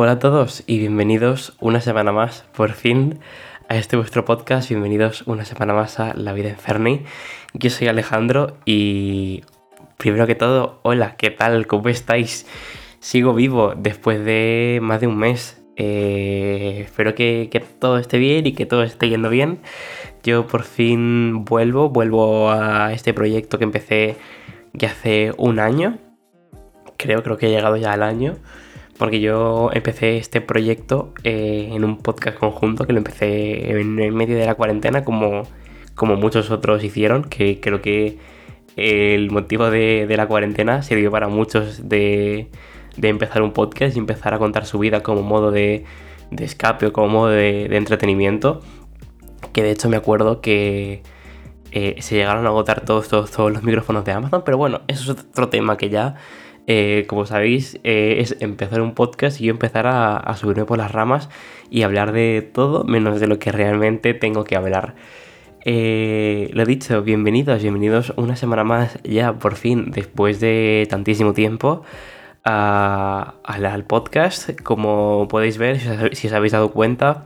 Hola a todos y bienvenidos una semana más, por fin, a este vuestro podcast. Bienvenidos una semana más a La Vida en Ferni. Yo soy Alejandro y primero que todo, hola, ¿qué tal? ¿Cómo estáis? Sigo vivo después de más de un mes. Eh, espero que, que todo esté bien y que todo esté yendo bien. Yo por fin vuelvo, vuelvo a este proyecto que empecé ya hace un año. Creo, creo que he llegado ya al año porque yo empecé este proyecto eh, en un podcast conjunto que lo empecé en, medio de la cuarentena como, como muchos otros hicieron, que creo que el motivo de, la cuarentena sirvió para muchos de, empezar un podcast y empezar a contar su vida como modo de, escape o como modo de, entretenimiento, que de hecho me acuerdo que... Eh, se llegaron a agotar todos, todos, todos los micrófonos de Amazon, pero bueno, eso es otro tema que ya eh, como sabéis, eh, es empezar un podcast y yo empezar a, subirme por las ramas y hablar de todo menos de lo que realmente tengo que hablar. Eh, lo dicho, bienvenidos, bienvenidos una semana más ya por fin, después de tantísimo tiempo, al podcast. Como podéis ver, si os habéis dado cuenta,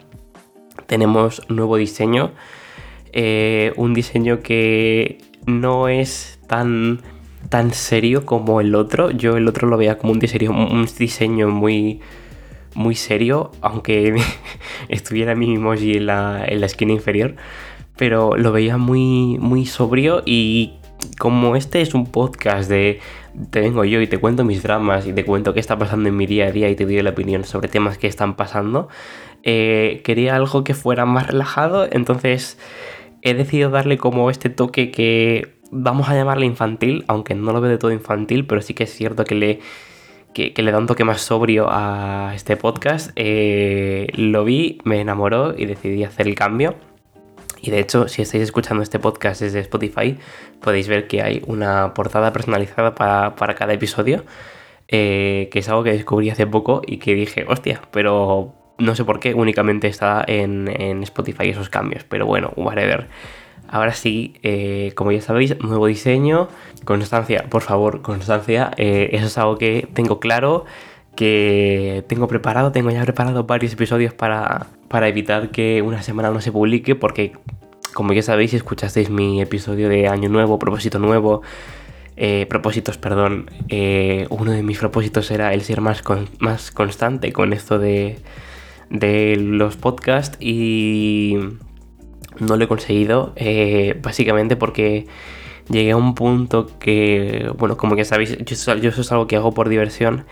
tenemos nuevo diseño. un diseño que no es tan tan serio como el otro. Yo el otro lo veía como un diseño, muy, muy serio, aunque estuviera mi emoji en la, en la esquina inferior. Pero lo veía muy, muy sobrio y como este es un podcast de te vengo yo y te cuento mis dramas y te cuento qué está pasando en mi día a día y te doy la opinión sobre temas que están pasando, eh, quería algo que fuera más relajado, entonces he decidido darle como este toque que vamos a llamarle infantil, aunque no lo veo de todo infantil, pero sí que es cierto que le, le da un toque más sobrio a este podcast. Eh, lo vi, me enamoró y decidí hacer el cambio. Y de hecho, si estáis escuchando este podcast desde Spotify, podéis ver que hay una portada personalizada para, cada episodio, eh, que es algo que descubrí hace poco y que dije, hostia, pero no sé por qué únicamente está en, en Spotify esos cambios. Pero bueno, whatever. Ahora sí, eh, como ya sabéis, nuevo diseño, constancia, por favor, constancia. Eh, eso es algo que tengo claro, que tengo preparado, tengo ya preparado varios episodios para, para evitar que una semana no se publique, porque como ya sabéis, si escuchasteis mi episodio de Año Nuevo, propósito nuevo, eh, propósitos, perdón, uno de mis propósitos era el ser más, más constante con esto de, de los podcasts y no lo he conseguido, eh, básicamente porque llegué a un punto que, bueno, como que sabéis, yo, eso es algo que hago por diversión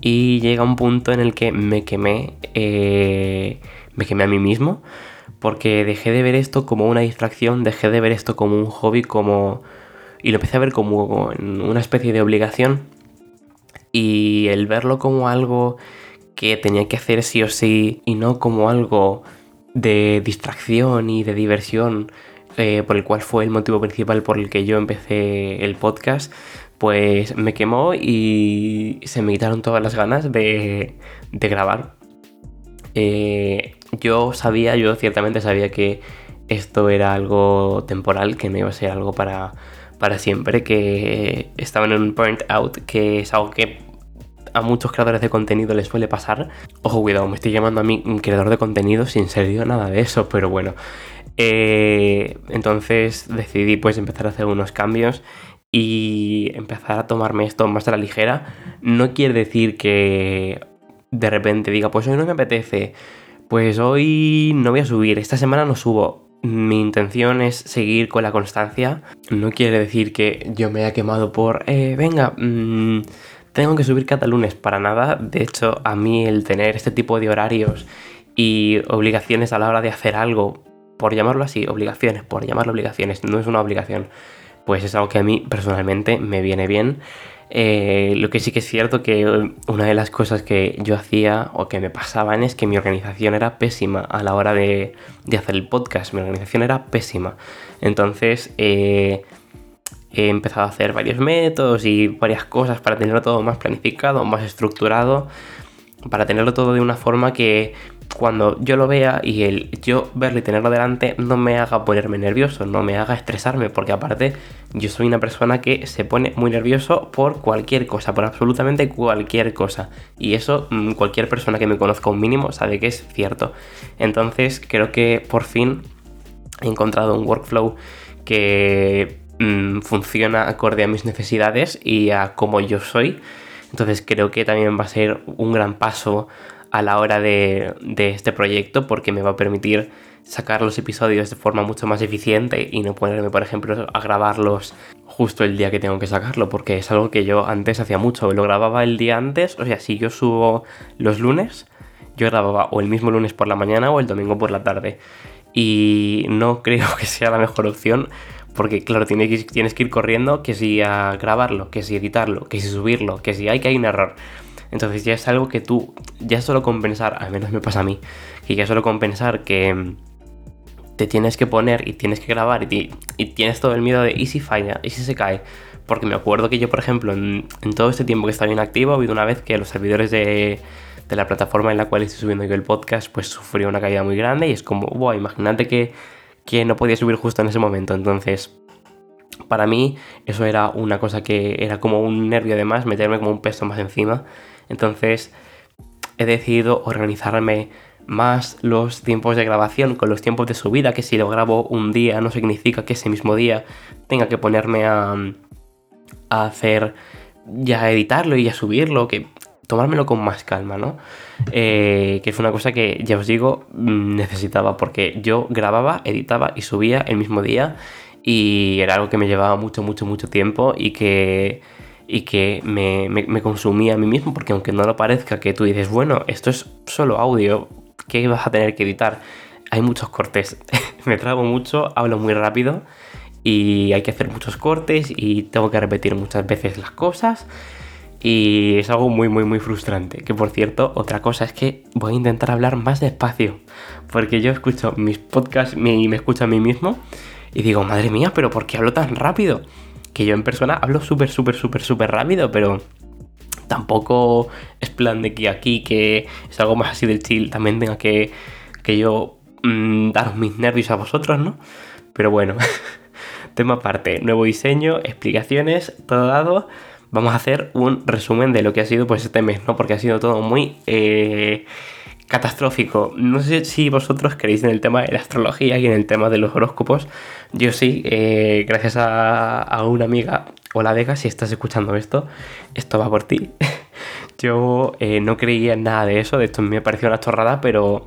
y llega un punto en el que me quemé, eh, me quemé a mí mismo porque dejé de ver esto como una distracción, dejé de ver esto como un hobby, como... y lo empecé a ver como una especie de obligación. Y el verlo como algo que tenía que hacer sí o sí y no como algo de distracción y de diversión, eh, por el cual fue el motivo principal por el que yo empecé el podcast, pues me quemó y se me quitaron todas las ganas de, grabar. Eh, yo sabía, yo ciertamente sabía que esto era algo temporal, que no iba a ser algo para, para siempre, que estaba en un burnt out, que es algo que a muchos creadores de contenido les suele pasar. Ojo, cuidado, me estoy llamando a mí creador de contenido sin ser nada de eso, pero bueno. Eh, entonces decidí pues empezar a hacer unos cambios y empezar a tomarme esto más a la ligera. No quiere decir que de repente diga, pues hoy no me apetece, pues hoy no voy a subir, esta semana no subo. Mi intención es seguir con la constancia. No quiere decir que yo me haya quemado por, eh, venga, mmm, tengo que subir cada lunes para nada. De hecho, a mí el tener este tipo de horarios y obligaciones a la hora de hacer algo, por llamarlo así, obligaciones, por llamarlo obligaciones, no es una obligación, pues es algo que a mí personalmente me viene bien. Eh, lo que sí que es cierto que una de las cosas que yo hacía o que me pasaban es que mi organización era pésima a la hora de, hacer el podcast. Mi organización era pésima. Entonces, eh, he empezado a hacer varios métodos y varias cosas para tenerlo todo más planificado, más estructurado, para tenerlo todo de una forma que cuando yo lo vea y el yo verlo y tenerlo delante no me haga ponerme nervioso, no me haga estresarme, porque aparte yo soy una persona que se pone muy nervioso por cualquier cosa, por absolutamente cualquier cosa. Y eso mm, cualquier persona que me conozca un mínimo sabe que es cierto. Entonces creo que por fin he encontrado un workflow que mm, funciona acorde a mis necesidades y a cómo yo soy. Entonces creo que también va a ser un gran paso a la hora de, este proyecto porque me va a permitir sacar los episodios de forma mucho más eficiente y no ponerme, por ejemplo, a grabarlos justo el día que tengo que sacarlo, porque es algo que yo antes hacía mucho, lo grababa el día antes, o sea, si yo subo los lunes, yo grababa o el mismo lunes por la mañana o el domingo por la tarde. Y no creo que sea la mejor opción, porque claro, tienes que, tienes que ir corriendo que si a grabarlo, que si editarlo, que si subirlo, que si hay que hay un error. Entonces ya es algo que tú, ya solo compensar, al menos me pasa a mí, que ya solo compensar que mm, te tienes que poner y tienes que grabar y, tienes todo el miedo de y si falla, y si se cae. Porque me acuerdo que yo, por ejemplo, en, todo este tiempo que estaba inactivo, ha habido una vez que los servidores de, la plataforma en la cual estoy subiendo yo el podcast, pues sufrió una caída muy grande y es como, wow, imagínate que, que no podía subir justo en ese momento. Entonces, para mí eso era una cosa que era como un nervio de más, meterme como un peso más encima. Entonces he decidido organizarme más los tiempos de grabación con los tiempos de subida, que si lo grabo un día no significa que ese mismo día tenga que ponerme a, hacer, ya editarlo y ya subirlo, que tomármelo con más calma, ¿no? Eh, que es una cosa que ya os digo, mm, necesitaba, porque yo grababa, editaba y subía el mismo día y era algo que me llevaba mucho, mucho, mucho tiempo y que y que me, consumía a mí mismo, porque aunque no lo parezca, que tú dices, bueno, esto es solo audio, ¿qué vas a tener que editar? Hay muchos cortes, me trago mucho, hablo muy rápido y hay que hacer muchos cortes y tengo que repetir muchas veces las cosas y es algo muy muy muy frustrante. Que por cierto, otra cosa es que voy a intentar hablar más despacio, porque yo escucho mis podcasts y me escucho a mí mismo y digo, madre mía, pero ¿por qué hablo tan rápido? que yo en persona hablo súper, súper, súper, súper rápido, pero tampoco es plan de que aquí, que es algo más así del chill, también tenga que, que yo mm, daros mis nervios a vosotros, ¿no? Pero bueno, tema aparte, nuevo diseño, explicaciones, todo dado. Vamos a hacer un resumen de lo que ha sido pues este mes, ¿no? Porque ha sido todo muy... Eh, catastrófico. No sé si vosotros queréis en el tema de la astrología y en el tema de los horóscopos. Yo sí, eh, gracias a, una amiga. Hola Vega, si estás escuchando esto, esto va por ti. Yo eh, no creía en nada de eso, de esto me pareció una chorrada, pero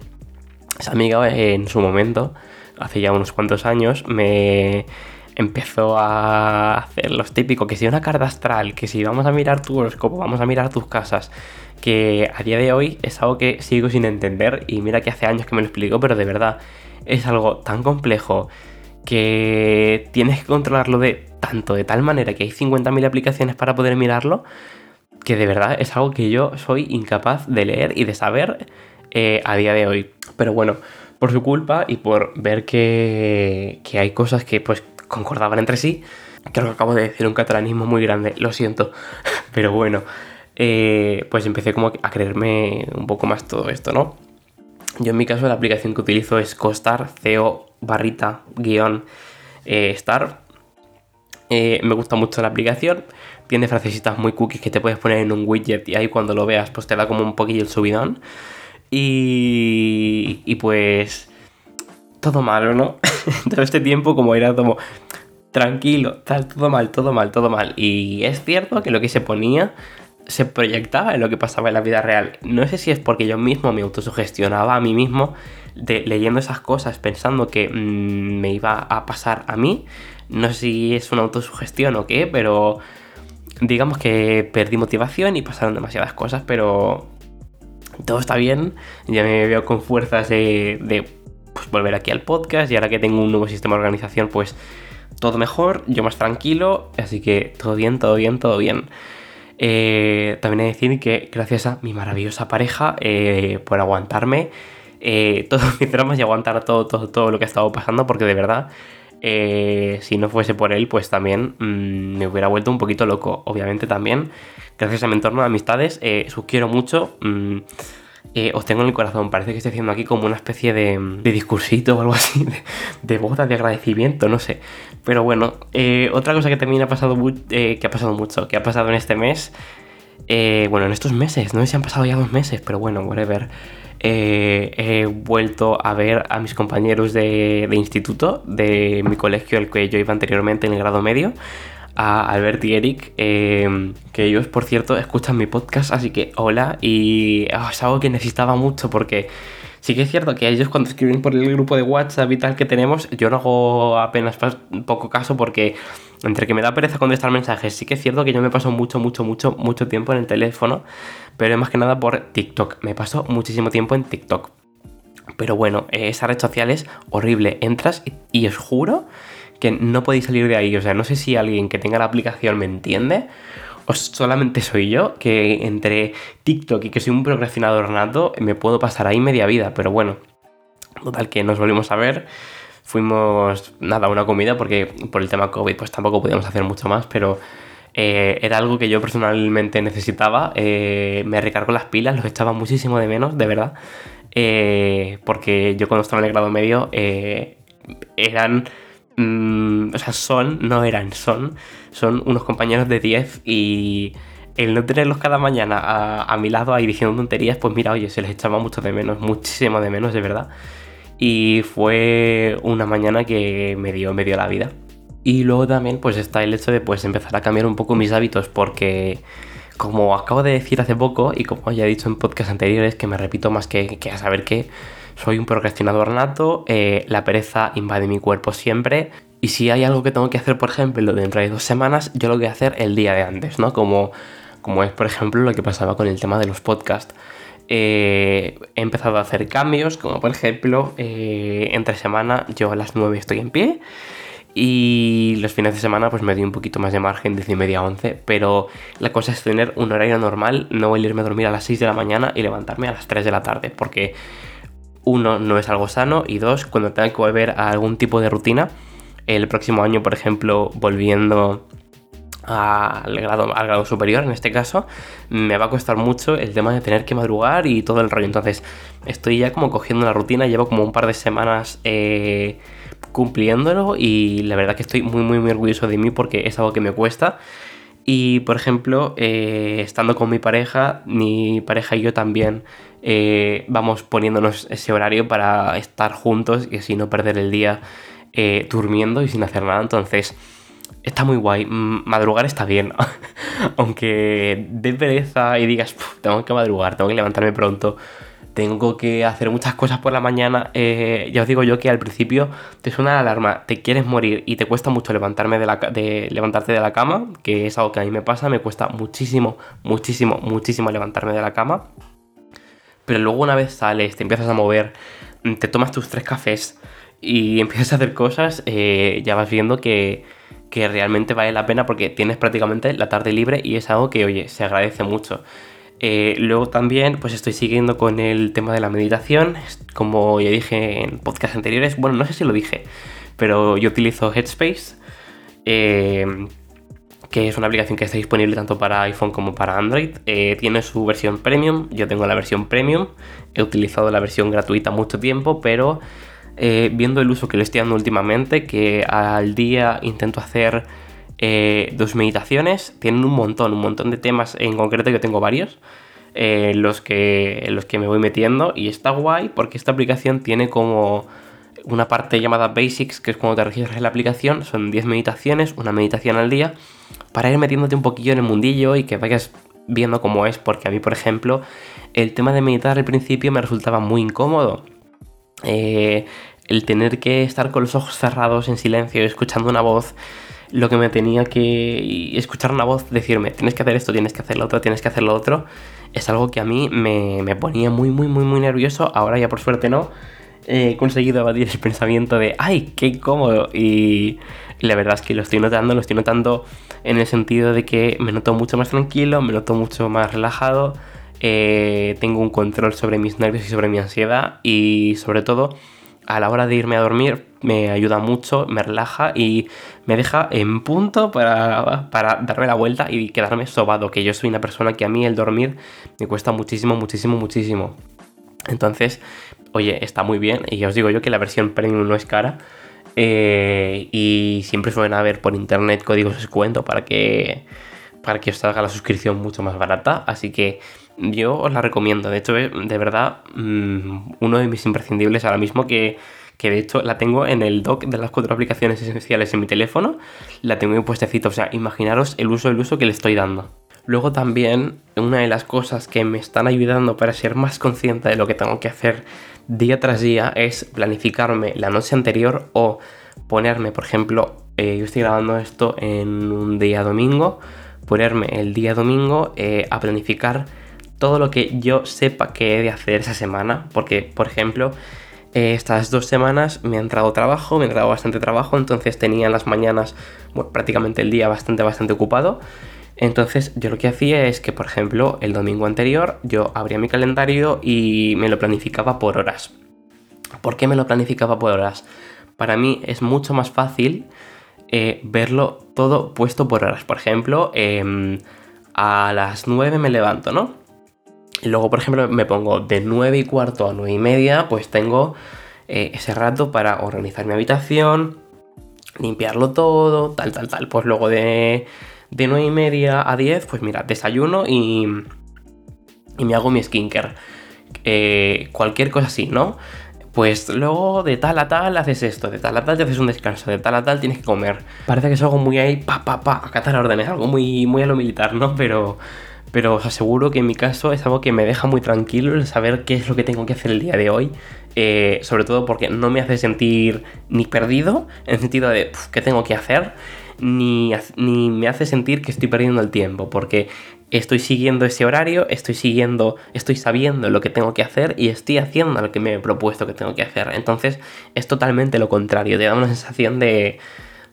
esa amiga eh, en su momento, hace ya unos cuantos años, me empezó a hacer los típicos, que si una carta astral, que si vamos a mirar tu horóscopo, vamos a mirar tus casas, que a día de hoy es algo que sigo sin entender y mira que hace años que me lo explico, pero de verdad es algo tan complejo que tienes que controlarlo de tanto, de tal manera que hay 50.000 aplicaciones para poder mirarlo, que de verdad es algo que yo soy incapaz de leer y de saber eh, a día de hoy. Pero bueno, por su culpa y por ver que, que hay cosas que pues concordaban entre sí, creo que acabo de decir un catalanismo muy grande, lo siento, pero bueno. Eh, pues empecé como a creerme un poco más todo esto, ¿no? Yo en mi caso la aplicación que utilizo es Costar, CO barrita guion eh, Star. Eh, me gusta mucho la aplicación, tiene frasecitas muy cookies que te puedes poner en un widget y ahí cuando lo veas pues te da como un poquillo el subidón. Y, y pues todo malo, ¿no? todo este tiempo como era como tranquilo, tal, todo mal, todo mal, todo mal. Y es cierto que lo que se ponía se proyectaba en lo que pasaba en la vida real. No sé si es porque yo mismo me autosugestionaba a mí mismo de, leyendo esas cosas pensando que mm, me iba a pasar a mí. No sé si es una autosugestión o qué, pero digamos que perdí motivación y pasaron demasiadas cosas, pero todo está bien. Ya me veo con fuerzas de, de pues, volver aquí al podcast y ahora que tengo un nuevo sistema de organización, pues todo mejor, yo más tranquilo, así que todo bien, todo bien, todo bien. Eh, también hay que decir que gracias a mi maravillosa pareja eh, por aguantarme eh, todos mis dramas y aguantar todo, todo, todo lo que ha estado pasando, porque de verdad, si no fuese por él, pues también mm, me hubiera vuelto un poquito loco. Obviamente también, gracias a mi entorno de amistades, sus quiero mucho. Mm, eh, os tengo en el corazón. Parece que estoy haciendo aquí como una especie de, discursito o algo así, de, de, boda, de agradecimiento, no sé. Pero bueno, eh, otra cosa que también ha pasado, eh, que ha pasado mucho, que ha pasado en este mes, bueno, en estos meses, no sé si han pasado ya dos meses, pero bueno, whatever. he vuelto a ver a mis compañeros de, de instituto, de mi colegio, el que yo iba anteriormente en el grado medio a Albert y Eric, em, que ellos, por cierto, escuchan mi podcast, así que hola, y ah, es algo que necesitaba mucho porque sí que es cierto que ellos cuando escriben por el grupo de WhatsApp y tal que tenemos, yo no hago apenas poco caso porque entre que me da pereza contestar mensajes, sí que es cierto que yo me paso mucho, mucho, mucho, mucho tiempo en el teléfono, pero más que nada por TikTok, me paso muchísimo tiempo en TikTok. Pero bueno, esa red social es horrible, entras y os juro que no podéis salir de ahí. O sea, no sé si alguien que tenga la aplicación me entiende o solamente soy yo que entre TikTok y que soy un procrastinador nato me puedo pasar ahí media vida. Pero bueno, total que nos volvimos a ver. Fuimos, nada, una comida porque por el tema COVID pues tampoco podíamos hacer mucho más, pero... Eh, era algo que yo personalmente necesitaba. Eh, me recargo las pilas, los echaba muchísimo de menos, de verdad. Eh, porque yo cuando estaba en el grado medio eran Mm, o sea, son, no eran, son, son unos compañeros de 10 y el no tenerlos cada mañana a, mi lado ahí diciendo tonterías, pues mira, oye, se les echaba mucho de menos, muchísimo de menos, de verdad. Y fue una mañana que me dio, me dio la vida. Y luego también pues está el hecho de pues empezar a cambiar un poco mis hábitos porque como acabo de decir hace poco y como ya he dicho en podcasts anteriores que me repito más que, que a saber qué, soy un procrastinador nato, eh, la pereza invade mi cuerpo siempre. Y si hay algo que tengo que hacer, por ejemplo, dentro de dos semanas, yo lo voy a hacer el día de antes, ¿no? Como, como es, por ejemplo, lo que pasaba con el tema de los podcasts. Eh, he empezado a hacer cambios, como por ejemplo, eh, entre semana yo a las 9 estoy en pie y los fines de semana pues me doy un poquito más de margen, desde media a 11, pero la cosa es tener un horario normal, no irme a dormir a las 6 de la mañana y levantarme a las 3 de la tarde, porque uno, no es algo sano y dos, cuando tenga que volver a algún tipo de rutina, el próximo año, por ejemplo, volviendo al grado, al grado superior, en este caso, me va a costar mucho el tema de tener que madrugar y todo el rollo. Entonces, estoy ya como cogiendo la rutina, llevo como un par de semanas eh, cumpliéndolo y la verdad que estoy muy, muy, muy orgulloso de mí porque es algo que me cuesta. Y por ejemplo, eh, estando con mi pareja, mi pareja y yo también eh, vamos poniéndonos ese horario para estar juntos y así no perder el día eh, durmiendo y sin hacer nada. Entonces, está muy guay. Madrugar está bien. Aunque de pereza y digas, tengo que madrugar, tengo que levantarme pronto, tengo que hacer muchas cosas por la mañana. Eh, ya os digo yo que al principio te suena la alarma, te quieres morir y te cuesta mucho levantarme de, la, de levantarte de la cama, que es algo que a mí me pasa, me cuesta muchísimo, muchísimo, muchísimo levantarme de la cama pero luego una vez sales, te empiezas a mover, te tomas tus tres cafés y empiezas a hacer cosas, eh, ya vas viendo que, realmente vale la pena porque tienes prácticamente la tarde libre y es algo que, oye, se agradece mucho. Eh, luego también, pues estoy siguiendo con el tema de la meditación, como ya dije en podcasts anteriores, bueno, no sé si lo dije, pero yo utilizo Headspace. Eh, que es una aplicación que está disponible tanto para iPhone como para Android. Eh, tiene su versión premium, yo tengo la versión premium, he utilizado la versión gratuita mucho tiempo, pero eh, viendo el uso que le estoy dando últimamente, que al día intento hacer eh, dos meditaciones, tienen un montón, un montón de temas en concreto, yo tengo varios. los, que, los que me voy metiendo y está guay porque esta aplicación tiene como una parte llamada Basics, que es cuando te registras en la aplicación, son 10 meditaciones, una meditación al día, para ir metiéndote un poquillo en el mundillo y que vayas viendo cómo es, porque a mí, por ejemplo, el tema de meditar al principio me resultaba muy incómodo. Eh, el tener que estar con los ojos cerrados en silencio, escuchando una voz, lo que me tenía que escuchar una voz decirme, tienes que hacer esto, tienes que hacer lo otro, tienes que hacer lo otro, es algo que a mí me, me ponía muy, muy, muy, muy nervioso. Ahora ya por suerte no he conseguido abatir el pensamiento de, ay, qué cómodo. Y, la verdad es que lo estoy notando, lo estoy notando en el sentido de que me noto mucho más tranquilo, me noto mucho más relajado, eh, tengo un control sobre mis nervios y sobre mi ansiedad y sobre todo a la hora de irme a dormir me ayuda mucho, me relaja y me deja en punto para, para, darme la vuelta y quedarme sobado, que yo soy una persona que a mí el dormir me cuesta muchísimo, muchísimo, muchísimo. Entonces, oye, está muy bien. Y ya os digo yo que la versión premium no es cara. Eh, y siempre suelen haber por internet códigos de descuento para que, para que os salga la suscripción mucho más barata. Así que yo os la recomiendo. De hecho, es de verdad mm, uno de mis imprescindibles ahora mismo que, que de hecho la tengo en el dock de las cuatro aplicaciones esenciales en mi teléfono. La tengo en puestecito. O sea, imaginaros el uso, el uso que le estoy dando. Luego también una de las cosas que me están ayudando para ser más consciente de lo que tengo que hacer día tras día es planificarme la noche anterior o ponerme, por ejemplo, eh, yo estoy grabando esto en un día domingo, ponerme el día domingo eh, a planificar todo lo que yo sepa que he de hacer esa semana, porque, por ejemplo, eh, estas dos semanas me ha entrado trabajo, me ha entrado bastante trabajo, entonces tenía en las mañanas prácticamente el día bastante, bastante ocupado. Entonces yo lo que hacía es que, por ejemplo, el domingo anterior yo abría mi calendario y me lo planificaba por horas. ¿Por qué me lo planificaba por horas? Para mí es mucho más fácil eh, verlo todo puesto por horas. Por ejemplo, em, a las 9 me levanto, ¿no? Luego, por ejemplo, me pongo de 9 y cuarto a 9 y media, pues tengo eh, ese rato para organizar mi habitación, limpiarlo todo, tal, tal, tal. Pues luego de de 9 y media a 10, pues mira, desayuno y, y me hago mi skincare. Eh, cualquier cosa así, ¿no? Pues luego de tal a tal haces esto, de tal a tal te haces un descanso, de tal a tal tienes que comer. Parece que es algo muy ahí, pa, pa, pa, acatar órdenes, algo muy, muy a lo militar, ¿no? Pero, pero os aseguro que en mi caso es algo que me deja muy tranquilo el saber qué es lo que tengo que hacer el día de hoy. Eh, sobre todo porque no me hace sentir ni perdido, en el sentido de qué tengo que hacer, ni, me hace sentir que estoy perdiendo el tiempo, porque estoy siguiendo ese horario, estoy siguiendo, estoy sabiendo lo que tengo que hacer y estoy haciendo lo que me he propuesto que tengo que hacer. Entonces es totalmente lo contrario, te da una sensación de,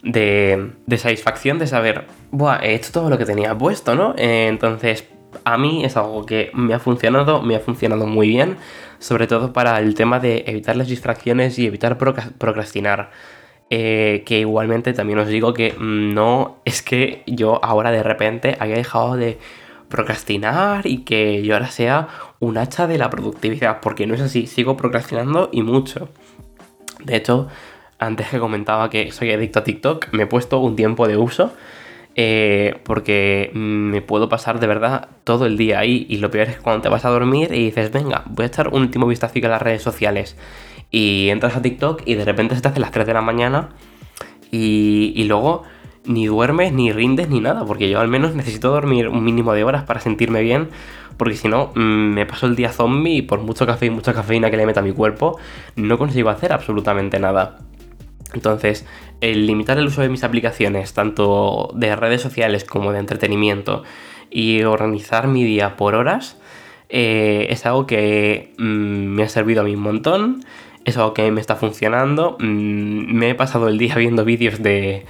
de, satisfacción de saber, Buah, he hecho todo lo que tenía puesto, ¿no? entonces a mí es algo que me ha funcionado, me ha funcionado muy bien, sobre todo para el tema de evitar las distracciones y evitar procrastinar. Eh, que igualmente también os digo que mm, no es que yo ahora de repente haya dejado de procrastinar y que yo ahora sea un hacha de la productividad, porque no es así, sigo procrastinando y mucho. De hecho, antes que comentaba que soy adicto a TikTok, me he puesto un tiempo de uso. Eh, porque me puedo pasar de verdad todo el día ahí y lo peor es cuando te vas a dormir y dices, venga, voy a echar un último vistazo a las redes sociales y entras a TikTok y de repente se te hace las 3 de la mañana y, luego ni duermes, ni rindes, ni nada, porque yo al menos necesito dormir un mínimo de horas para sentirme bien, porque si no, mm, me paso el día zombie y por mucho café y mucha cafeína que le meta a mi cuerpo, no consigo hacer absolutamente nada. Entonces, el limitar el uso de mis aplicaciones, tanto de redes sociales como de entretenimiento, y organizar mi día por horas, eh, es algo que mm, me ha servido a mí un montón es algo que me está funcionando. Mm, me he pasado el día viendo vídeos de,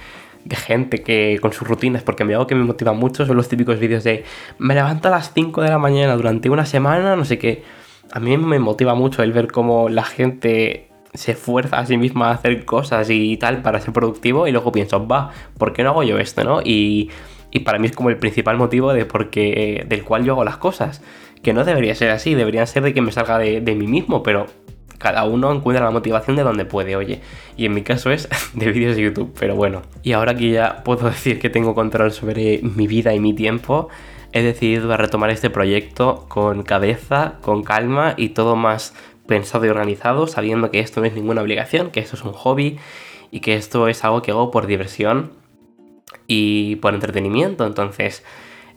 gente que con sus rutinas, porque me hago que me motiva mucho, son los típicos vídeos de me levanto a las 5 de la mañana durante una semana, no sé qué. A mí me motiva mucho el ver cómo la gente se esfuerza a sí misma a hacer cosas y tal para ser productivo y luego pienso, va, ¿por qué no hago yo esto, no? Y, para mí es como el principal motivo de por qué, del cual yo hago las cosas. Que no debería ser así, deberían ser de que me salga de, de mí mismo, pero cada uno encuentra la motivación de donde puede, oye. Y en mi caso es de vídeos de YouTube, pero bueno. Y ahora que ya puedo decir que tengo control sobre mi vida y mi tiempo, he decidido retomar este proyecto con cabeza, con calma y todo más pensado y organizado, sabiendo que esto no es ninguna obligación, que esto es un hobby y que esto es algo que hago por diversión y por entretenimiento. Entonces,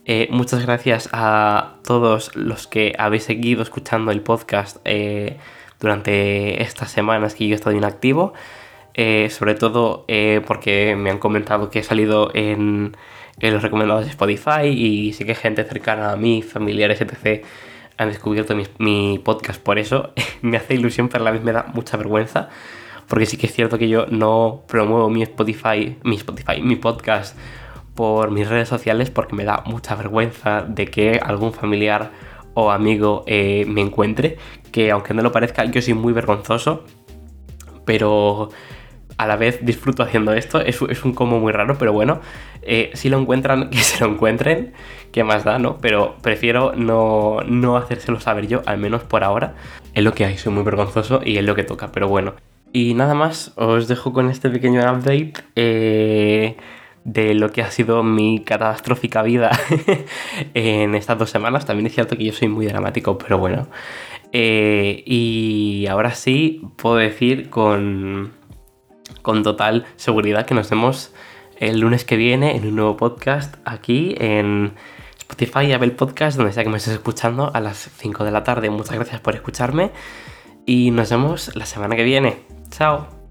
eh, muchas gracias a todos los que habéis seguido escuchando el podcast. Eh, durante estas semanas que yo he estado inactivo, eh, sobre todo eh, porque me han comentado que he salido en, los recomendados de Spotify y sí que gente cercana a mí, familiares, etc., han descubierto mi, podcast por eso. me hace ilusión, pero a la vez me da mucha vergüenza, porque sí que es cierto que yo no promuevo mi Spotify, mi Spotify, mi podcast por mis redes sociales porque me da mucha vergüenza de que algún familiar o amigo eh, me encuentre, que aunque no lo parezca, yo soy muy vergonzoso, pero, a la vez disfruto haciendo esto. Es, un como muy raro, pero bueno, eh, si lo encuentran, que se lo encuentren, que más da, ¿no? Pero prefiero no, no hacérselo saber yo, al menos por ahora. Es lo que hay, soy muy vergonzoso y es lo que toca, pero bueno. Y nada más, os dejo con este pequeño update. Eh, de lo que ha sido mi catastrófica vida en estas dos semanas. También es cierto que yo soy muy dramático, pero bueno. Eh, y ahora sí puedo decir con, con total seguridad que nos vemos el lunes que viene en un nuevo podcast aquí en Spotify y Apple Podcast, donde sea que me estés escuchando a las 5 de la tarde. Muchas gracias por escucharme y nos vemos la semana que viene. Chao.